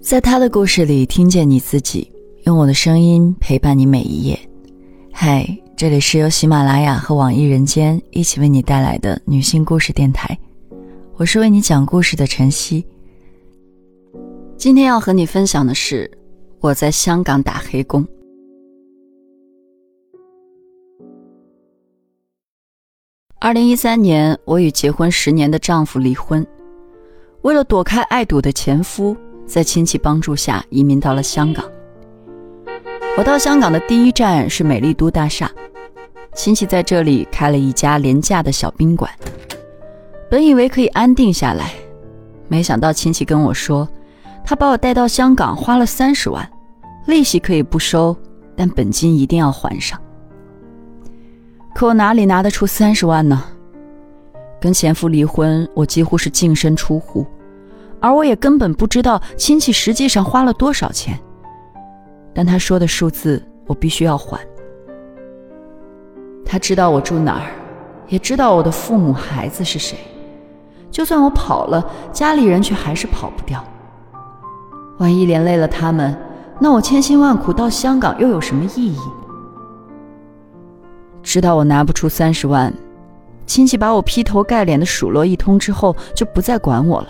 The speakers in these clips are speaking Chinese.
在他的故事里听见你自己，用我的声音陪伴你每一页。嗨，这里是由喜马拉雅和网易人间一起为你带来的女性故事电台，我是为你讲故事的晨曦。今天要和你分享的是我在香港打黑工。二零一三年，我与结婚十年的丈夫离婚，为了躲开爱赌的前夫。在亲戚帮助下移民到了香港。我到香港的第一站是美丽都大厦，亲戚在这里开了一家廉价的小宾馆。本以为可以安定下来，没想到亲戚跟我说，他把我带到香港花了三十万，利息可以不收，但本金一定要还上。可我哪里拿得出三十万呢？跟前夫离婚，我几乎是净身出户。而我也根本不知道亲戚实际上花了多少钱，但他说的数字我必须要还。他知道我住哪儿，也知道我的父母孩子是谁，就算我跑了，家里人却还是跑不掉。万一连累了他们，那我千辛万苦到香港又有什么意义？知道我拿不出三十万，亲戚把我劈头盖脸的数落一通之后，就不再管我了。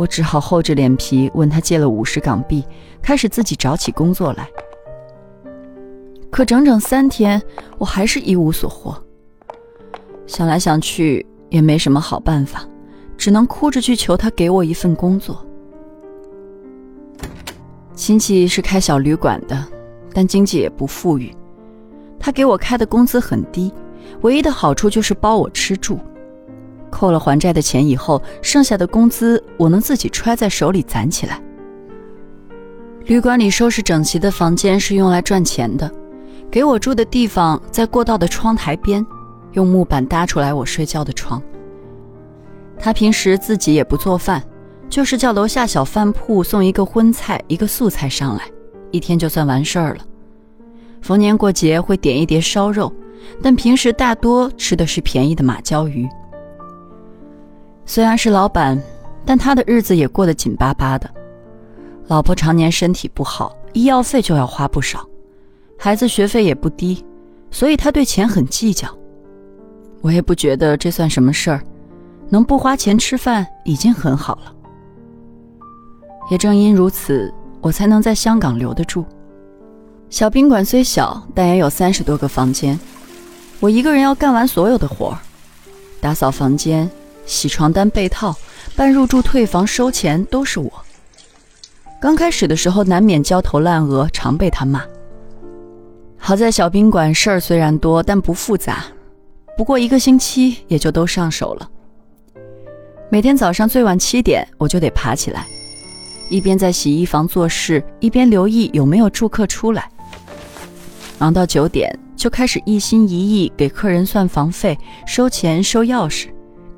我只好厚着脸皮问他借了五十港币，开始自己找起工作来。可整整三天，我还是一无所获。想来想去也没什么好办法，只能哭着去求他给我一份工作。亲戚是开小旅馆的，但经济也不富裕。他给我开的工资很低，唯一的好处就是包我吃住。扣了还债的钱以后，剩下的工资我能自己揣在手里攒起来。旅馆里收拾整齐的房间是用来赚钱的，给我住的地方在过道的窗台边，用木板搭出来我睡觉的床。他平时自己也不做饭，就是叫楼下小饭铺送一个荤菜一个素菜上来，一天就算完事儿了。逢年过节会点一碟烧肉，但平时大多吃的是便宜的马鲛鱼。虽然是老板，但他的日子也过得紧巴巴的。老婆常年身体不好，医药费就要花不少，孩子学费也不低，所以他对钱很计较。我也不觉得这算什么事儿，能不花钱吃饭已经很好了。也正因如此，我才能在香港留得住。小宾馆虽小，但也有三十多个房间，我一个人要干完所有的活儿，打扫房间。洗床单被套，办入住退房收钱都是我。刚开始的时候难免焦头烂额，常被他骂。好在小宾馆事儿虽然多，但不复杂，不过一个星期也就都上手了。每天早上最晚七点我就得爬起来，一边在洗衣房做事，一边留意有没有住客出来。忙到九点就开始一心一意给客人算房费、收钱、收钥匙。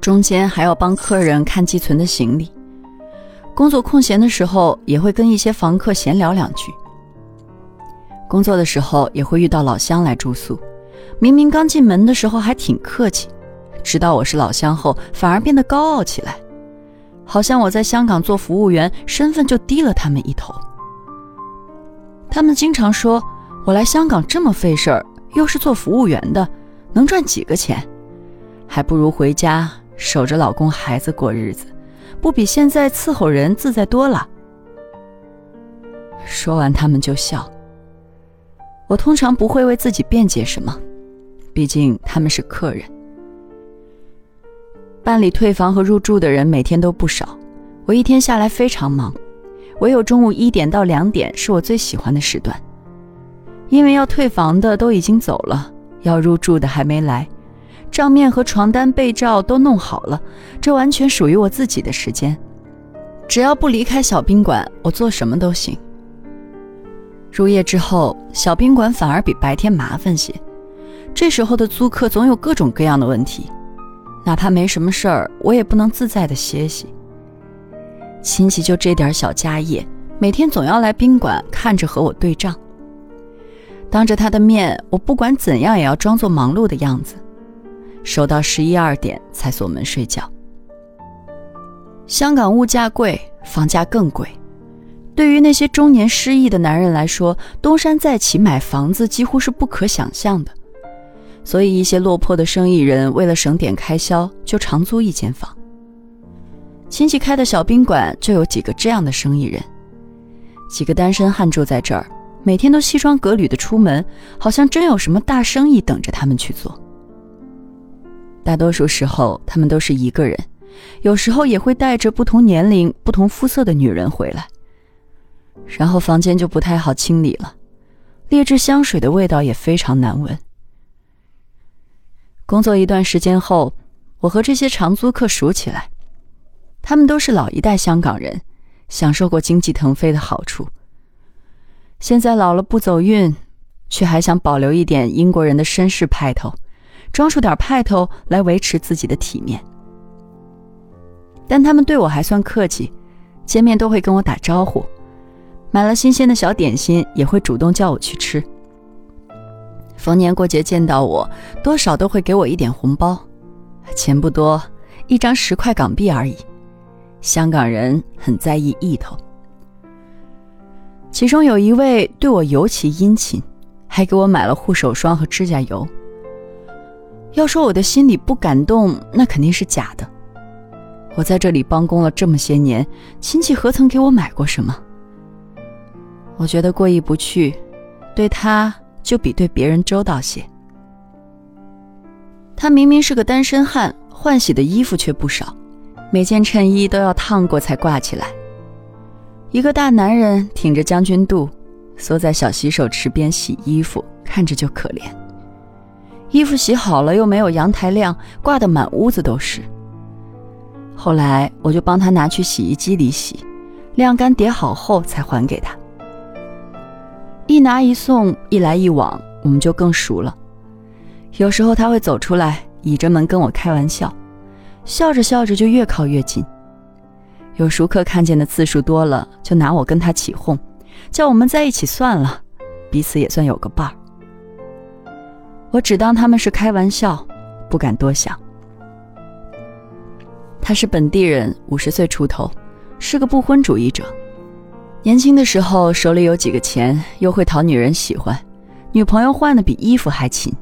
中间还要帮客人看寄存的行李，工作空闲的时候也会跟一些房客闲聊两句。工作的时候也会遇到老乡来住宿，明明刚进门的时候还挺客气，知道我是老乡后反而变得高傲起来，好像我在香港做服务员身份就低了他们一头。他们经常说我来香港这么费事儿，又是做服务员的，能赚几个钱，还不如回家。守着老公孩子过日子，不比现在伺候人自在多了。说完，他们就笑。我通常不会为自己辩解什么，毕竟他们是客人。办理退房和入住的人每天都不少，我一天下来非常忙，唯有中午一点到两点是我最喜欢的时段，因为要退房的都已经走了，要入住的还没来。账面和床单被罩都弄好了，这完全属于我自己的时间。只要不离开小宾馆，我做什么都行。入夜之后，小宾馆反而比白天麻烦些。这时候的租客总有各种各样的问题，哪怕没什么事儿，我也不能自在的歇息。亲戚就这点小家业，每天总要来宾馆看着和我对账。当着他的面，我不管怎样也要装作忙碌的样子。守到十一二点才锁门睡觉。香港物价贵，房价更贵，对于那些中年失意的男人来说，东山再起买房子几乎是不可想象的。所以，一些落魄的生意人为了省点开销，就长租一间房。亲戚开的小宾馆就有几个这样的生意人，几个单身汉住在这儿，每天都西装革履的出门，好像真有什么大生意等着他们去做。大多数时候，他们都是一个人，有时候也会带着不同年龄、不同肤色的女人回来。然后房间就不太好清理了，劣质香水的味道也非常难闻。工作一段时间后，我和这些长租客熟起来，他们都是老一代香港人，享受过经济腾飞的好处。现在老了不走运，却还想保留一点英国人的绅士派头，装出点派头来维持自己的体面。但他们对我还算客气，见面都会跟我打招呼，买了新鲜的小点心也会主动叫我去吃。逢年过节见到我，多少都会给我一点红包，钱不多，一张十块港币而已。香港人很在意意头，其中有一位对我尤其殷勤，还给我买了护手霜和指甲油。要说我的心里不感动，那肯定是假的。我在这里帮工了这么些年，亲戚何曾给我买过什么？我觉得过意不去，对他。就比对别人周到些。他明明是个单身汉，换洗的衣服却不少，每件衬衣都要烫过才挂起来。一个大男人挺着将军肚，缩在小洗手池边洗衣服，看着就可怜。衣服洗好了又没有阳台晾，挂得满屋子都是。后来我就帮他拿去洗衣机里洗，晾干叠好后才还给他。一拿一送，一来一往，我们就更熟了。有时候他会走出来，倚着门跟我开玩笑，笑着笑着就越靠越近。有熟客看见的次数多了，就拿我跟他起哄，叫我们在一起算了，彼此也算有个伴儿。我只当他们是开玩笑，不敢多想。他是本地人，五十岁出头，是个不婚主义者。年轻的时候手里有几个钱，又会讨女人喜欢，女朋友换的比衣服还勤。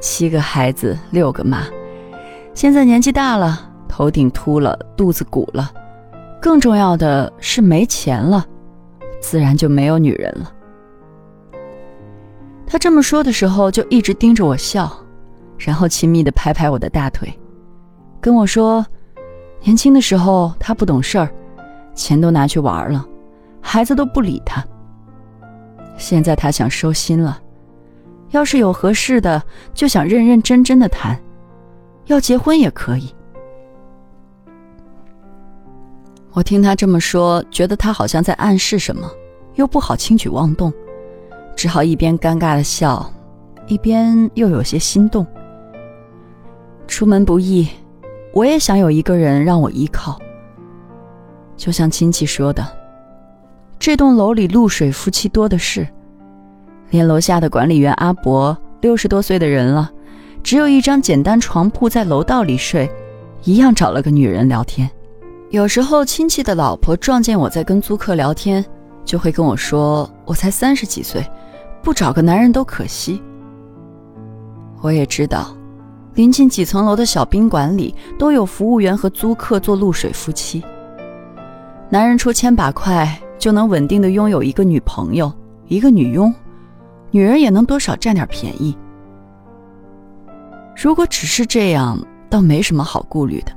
七个孩子，六个妈，现在年纪大了，头顶秃了，肚子鼓了，更重要的是没钱了，自然就没有女人了。他这么说的时候，就一直盯着我笑，然后亲密地拍拍我的大腿，跟我说：“年轻的时候他不懂事儿，钱都拿去玩了。”孩子都不理他。现在他想收心了，要是有合适的，就想认认真真的谈，要结婚也可以。我听他这么说，觉得他好像在暗示什么，又不好轻举妄动，只好一边尴尬的笑，一边又有些心动。出门不易，我也想有一个人让我依靠，就像亲戚说的。这栋楼里露水夫妻多的是，连楼下的管理员阿伯六十多岁的人了，只有一张简单床铺在楼道里睡，一样找了个女人聊天。有时候亲戚的老婆撞见我在跟租客聊天，就会跟我说：“我才三十几岁，不找个男人都可惜。”我也知道，临近几层楼的小宾馆里都有服务员和租客做露水夫妻，男人出千把块。就能稳定的拥有一个女朋友，一个女佣，女人也能多少占点便宜。如果只是这样，倒没什么好顾虑的。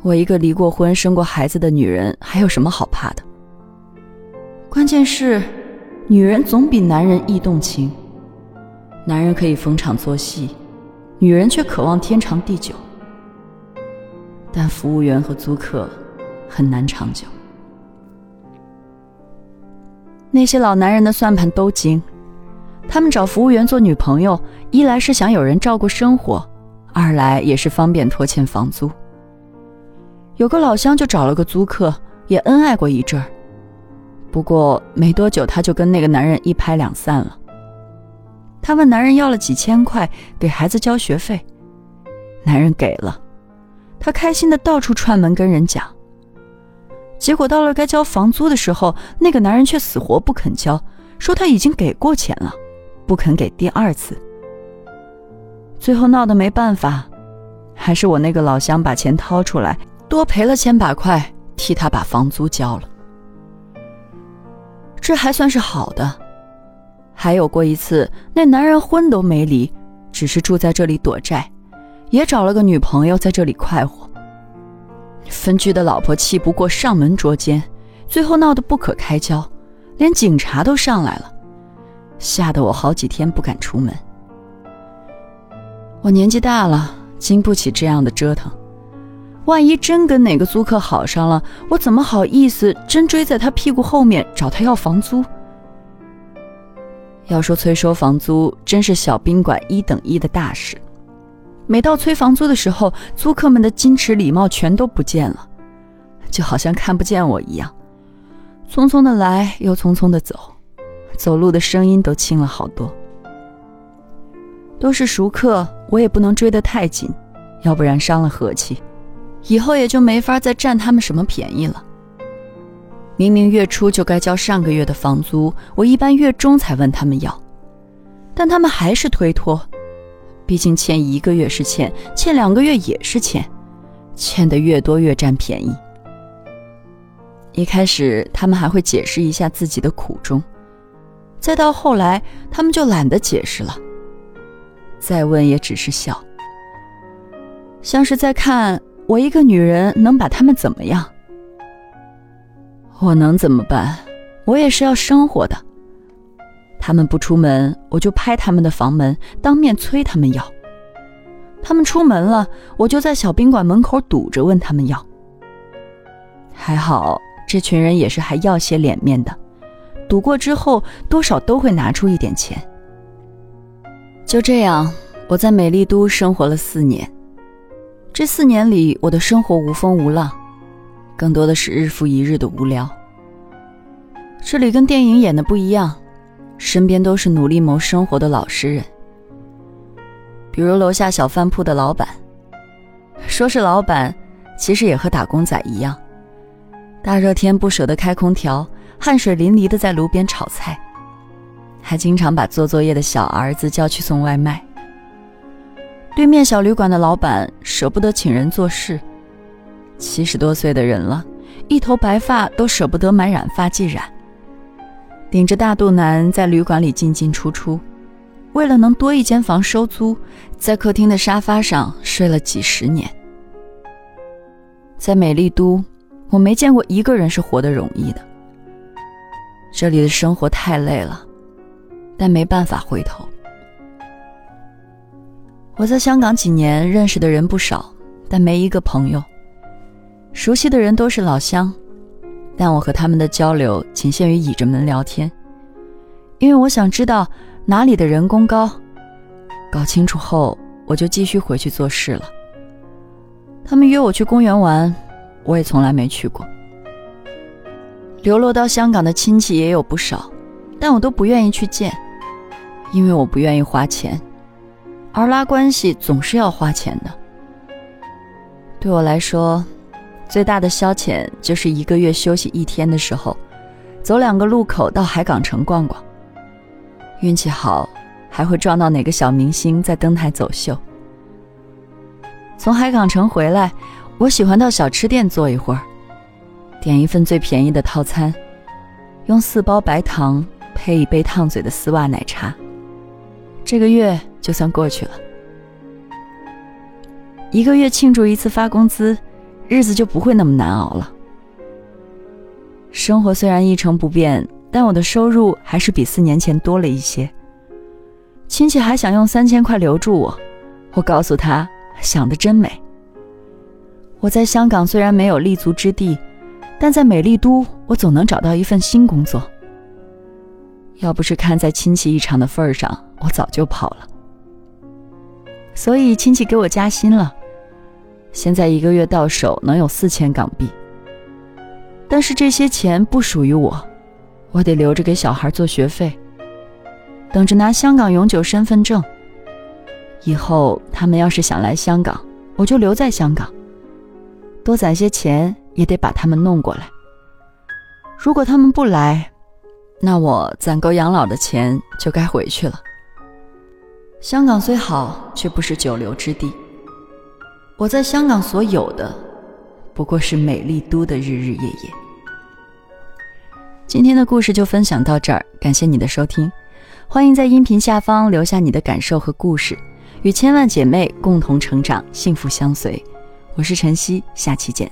我一个离过婚、生过孩子的女人，还有什么好怕的？关键是，女人总比男人易动情。男人可以逢场作戏，女人却渴望天长地久。但服务员和租客很难长久。那些老男人的算盘都精，他们找服务员做女朋友，一来是想有人照顾生活，二来也是方便拖欠房租。有个老乡就找了个租客，也恩爱过一阵儿，不过没多久他就跟那个男人一拍两散了。他问男人要了几千块给孩子交学费，男人给了，他开心的到处串门跟人讲。结果到了该交房租的时候，那个男人却死活不肯交，说他已经给过钱了，不肯给第二次。最后闹得没办法，还是我那个老乡把钱掏出来，多赔了千把块，替他把房租交了。这还算是好的。还有过一次，那男人婚都没离，只是住在这里躲债，也找了个女朋友在这里快活。分居的老婆气不过上门捉奸，最后闹得不可开交，连警察都上来了，吓得我好几天不敢出门。我年纪大了，经不起这样的折腾。万一真跟哪个租客好上了，我怎么好意思真追在他屁股后面找他要房租？要说催收房租，真是小宾馆一等一的大事。每到催房租的时候，租客们的矜持礼貌全都不见了，就好像看不见我一样，匆匆的来，又匆匆的走，走路的声音都轻了好多。都是熟客，我也不能追得太紧，要不然伤了和气，以后也就没法再占他们什么便宜了。明明月初就该交上个月的房租，我一般月中才问他们要，但他们还是推脱。毕竟欠一个月是欠，欠两个月也是欠，欠的越多越占便宜。一开始他们还会解释一下自己的苦衷，再到后来他们就懒得解释了。再问也只是笑，像是在看我一个女人能把他们怎么样。我能怎么办？我也是要生活的。他们不出门，我就拍他们的房门，当面催他们要。他们出门了，我就在小宾馆门口堵着问他们要。还好，这群人也是还要些脸面的，堵过之后多少都会拿出一点钱。就这样，我在美丽都生活了四年。这四年里，我的生活无风无浪，更多的是日复一日的无聊。这里跟电影演的不一样，身边都是努力谋生活的老实人。比如楼下小饭铺的老板，说是老板，其实也和打工仔一样，大热天不舍得开空调，汗水淋漓的在炉边炒菜。还经常把做作业的小儿子叫去送外卖。对面小旅馆的老板舍不得请人做事，七十多岁的人了，一头白发都舍不得买染发剂染，顶着大肚腩在旅馆里进进出出，为了能多一间房收租，在客厅的沙发上睡了几十年。在美丽都，我没见过一个人是活得容易的。这里的生活太累了。但没办法回头。我在香港几年，认识的人不少，但没一个朋友。熟悉的人都是老乡，但我和他们的交流仅限于倚着门聊天，因为我想知道哪里的人工高。搞清楚后，我就继续回去做事了。他们约我去公园玩，我也从来没去过。流落到香港的亲戚也有不少，但我都不愿意去见。因为我不愿意花钱，而拉关系总是要花钱的。对我来说，最大的消遣就是一个月休息一天的时候，走两个路口到海港城逛逛。运气好，还会撞到哪个小明星在登台走秀。从海港城回来，我喜欢到小吃店坐一会儿，点一份最便宜的套餐，用四包白糖配一杯烫嘴的丝袜奶茶。这个月就算过去了，一个月庆祝一次发工资，日子就不会那么难熬了。生活虽然一成不变，但我的收入还是比四年前多了一些。亲戚还想用三千块留住我，我告诉他想的真美。我在香港虽然没有立足之地，但在美丽都，我总能找到一份新工作。要不是看在亲戚一场的份儿上，我早就跑了。所以亲戚给我加薪了，现在一个月到手能有四千港币。但是这些钱不属于我，我得留着给小孩做学费，等着拿香港永久身份证。以后他们要是想来香港，我就留在香港，多攒些钱也得把他们弄过来。如果他们不来，那我攒够养老的钱就该回去了。香港虽好，却不是久留之地。我在香港所有的，不过是美丽都的日日夜夜。今天的故事就分享到这儿，感谢你的收听，欢迎在音频下方留下你的感受和故事，与千万姐妹共同成长，幸福相随。我是晨曦，下期见。